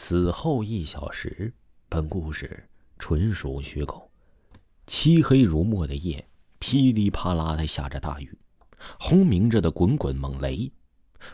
死后一小时，本故事纯属虚构。漆黑如墨的夜，噼里啪啦的下着大雨，轰鸣着的滚滚猛雷，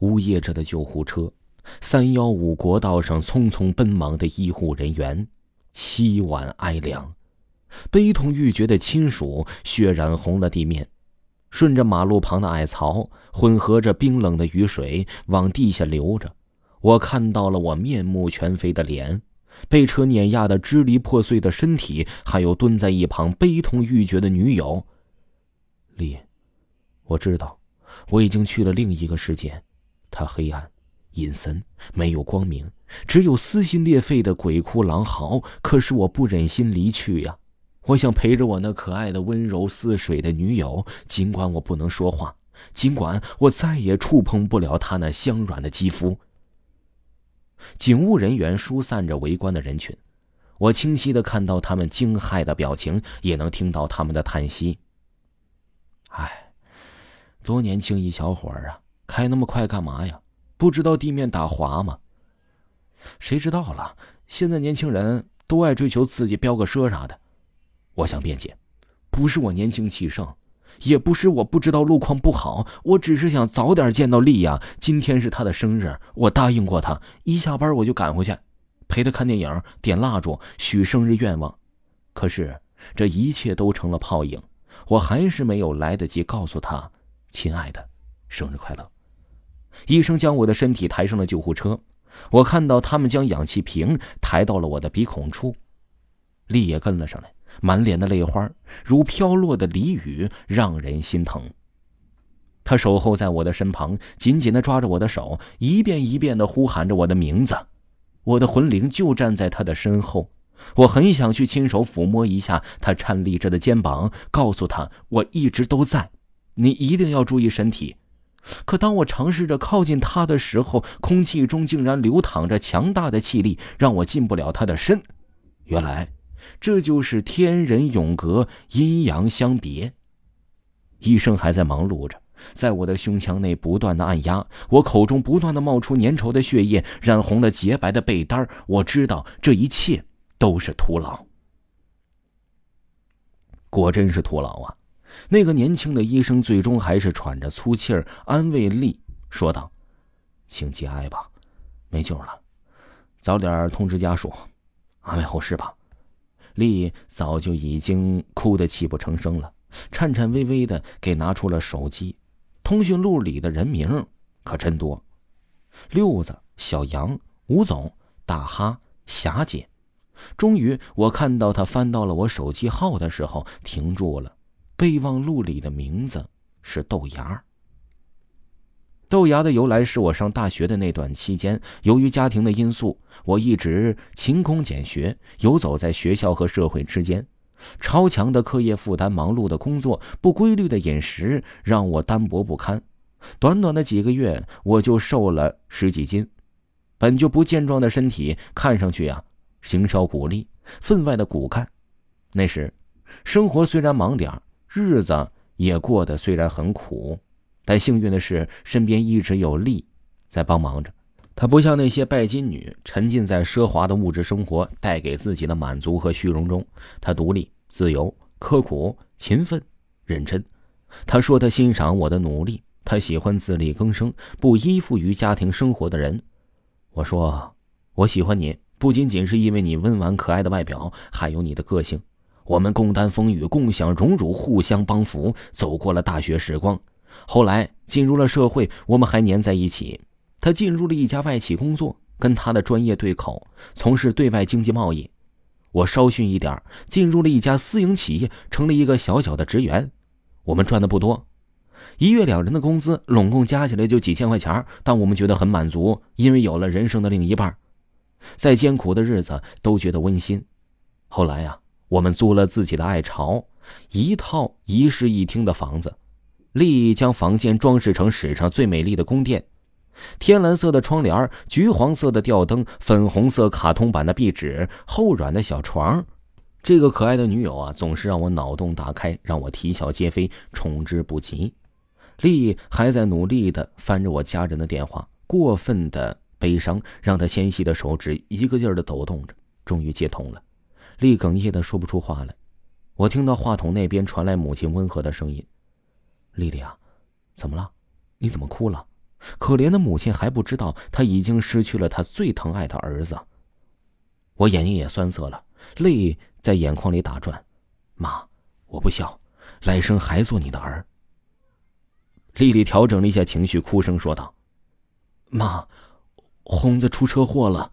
呜咽着的救护车，三幺五国道上匆匆奔忙的医护人员，凄婉哀凉，悲痛欲绝的亲属，血染红了地面。顺着马路旁的矮槽，混合着冰冷的雨水往地下流着。我看到了我面目全非的脸，被车碾压的支离破碎的身体，还有蹲在一旁悲痛欲绝的女友。丽，我知道，我已经去了另一个世界，它黑暗、阴森，没有光明，只有撕心裂肺的鬼哭狼嚎。可是我不忍心离去呀，我想陪着我那可爱的温柔似水的女友，尽管我不能说话，尽管我再也触碰不了她那香软的肌肤。警务人员疏散着围观的人群，我清晰的看到他们惊骇的表情，也能听到他们的叹息。唉，多年轻一小伙儿啊，开那么快干嘛呀？不知道地面打滑吗？谁知道了？现在年轻人都爱追求刺激，飙个车啥的。我想辩解，不是我年轻气盛。也不是我不知道路况不好，我只是想早点见到丽亚。今天是她的生日，我答应过她，一下班我就赶回去，陪她看电影、点蜡烛、许生日愿望。可是这一切都成了泡影，我还是没有来得及告诉她：“亲爱的，生日快乐。”医生将我的身体抬上了救护车，我看到他们将氧气瓶抬到了我的鼻孔处，丽也跟了上来。满脸的泪花，如飘落的梨雨，让人心疼。他守候在我的身旁，紧紧的抓着我的手，一遍一遍的呼喊着我的名字。我的魂灵就站在他的身后，我很想去亲手抚摸一下他颤栗着的肩膀，告诉他我一直都在，你一定要注意身体。可当我尝试着靠近他的时候，空气中竟然流淌着强大的气力，让我进不了他的身。原来。这就是天人永隔，阴阳相别。医生还在忙碌着，在我的胸腔内不断的按压，我口中不断的冒出粘稠的血液，染红了洁白的被单我知道这一切都是徒劳。果真是徒劳啊！那个年轻的医生最终还是喘着粗气儿安慰丽说道：“请节哀吧，没救了，早点通知家属，安慰后事吧。”丽早就已经哭得泣不成声了，颤颤巍巍的给拿出了手机，通讯录里的人名可真多：六子、小杨、吴总、大哈、霞姐。终于，我看到他翻到了我手机号的时候，停住了。备忘录里的名字是豆芽。豆芽的由来是我上大学的那段期间，由于家庭的因素，我一直勤工俭学，游走在学校和社会之间。超强的课业负担、忙碌的工作、不规律的饮食，让我单薄不堪。短短的几个月，我就瘦了十几斤。本就不健壮的身体，看上去呀，形少骨立，分外的骨干。那时，生活虽然忙点日子也过得虽然很苦。但幸运的是，身边一直有丽在帮忙着。她不像那些拜金女，沉浸在奢华的物质生活带给自己的满足和虚荣中。她独立、自由、刻苦、勤奋、认真。她说：“她欣赏我的努力，她喜欢自力更生、不依附于家庭生活的人。”我说：“我喜欢你，不仅仅是因为你温婉可爱的外表，还有你的个性。我们共担风雨，共享荣辱，互相帮扶，走过了大学时光。”后来进入了社会，我们还粘在一起。他进入了一家外企工作，跟他的专业对口，从事对外经济贸易。我稍逊一点，进入了一家私营企业，成了一个小小的职员。我们赚的不多，一月两人的工资拢共加起来就几千块钱，但我们觉得很满足，因为有了人生的另一半。再艰苦的日子都觉得温馨。后来呀，我们租了自己的爱巢，一套一室一厅的房子。丽将房间装饰成史上最美丽的宫殿，天蓝色的窗帘，橘黄色的吊灯，粉红色卡通版的壁纸，厚软的小床。这个可爱的女友啊，总是让我脑洞大开，让我啼笑皆非，宠之不及。丽还在努力的翻着我家人的电话，过分的悲伤让她纤细的手指一个劲儿的抖动着，终于接通了。丽哽咽的说不出话来，我听到话筒那边传来母亲温和的声音：“丽丽啊，怎么了？你怎么哭了？”可怜的母亲还不知道，她已经失去了她最疼爱的儿子。我眼睛也酸涩了，泪在眼眶里打转。妈，我不孝，来生还做你的儿。丽丽调整了一下情绪，哭声说道：“妈，红子出车祸了。”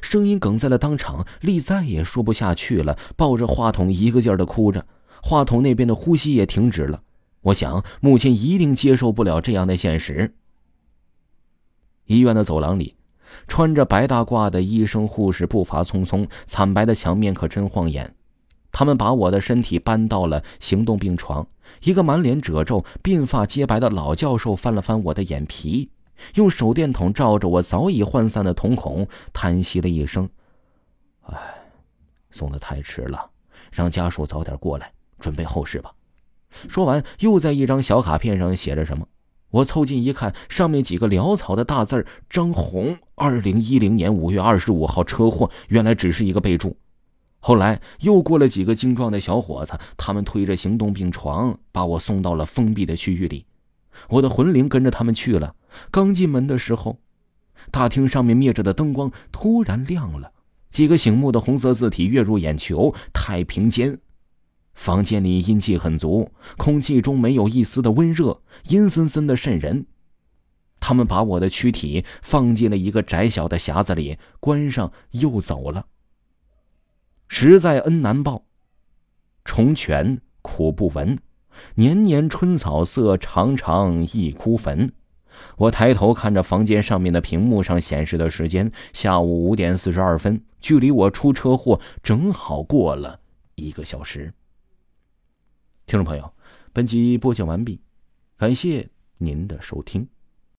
声音哽在了当场，丽再也说不下去了，抱着话筒一个劲儿的哭着，话筒那边的呼吸也停止了。我想，母亲一定接受不了这样的现实。医院的走廊里，穿着白大褂的医生护士步伐匆匆，惨白的墙面可真晃眼。他们把我的身体搬到了行动病床。一个满脸褶皱、鬓发皆白的老教授翻了翻我的眼皮，用手电筒照着我早已涣散的瞳孔，叹息了一声：“哎，送的太迟了，让家属早点过来准备后事吧。”说完，又在一张小卡片上写着什么。我凑近一看，上面几个潦草的大字张红，二零一零年五月二十五号车祸。”原来只是一个备注。后来又过了几个精壮的小伙子，他们推着行动病床，把我送到了封闭的区域里。我的魂灵跟着他们去了。刚进门的时候，大厅上面灭着的灯光突然亮了，几个醒目的红色字体跃入眼球：“太平间。”房间里阴气很足，空气中没有一丝的温热，阴森森的渗人。他们把我的躯体放进了一个窄小的匣子里，关上又走了。实在恩难报，重泉苦不闻，年年春草色，常常一枯坟。我抬头看着房间上面的屏幕上显示的时间，下午五点四十二分，距离我出车祸正好过了一个小时。听众朋友，本集播讲完毕，感谢您的收听。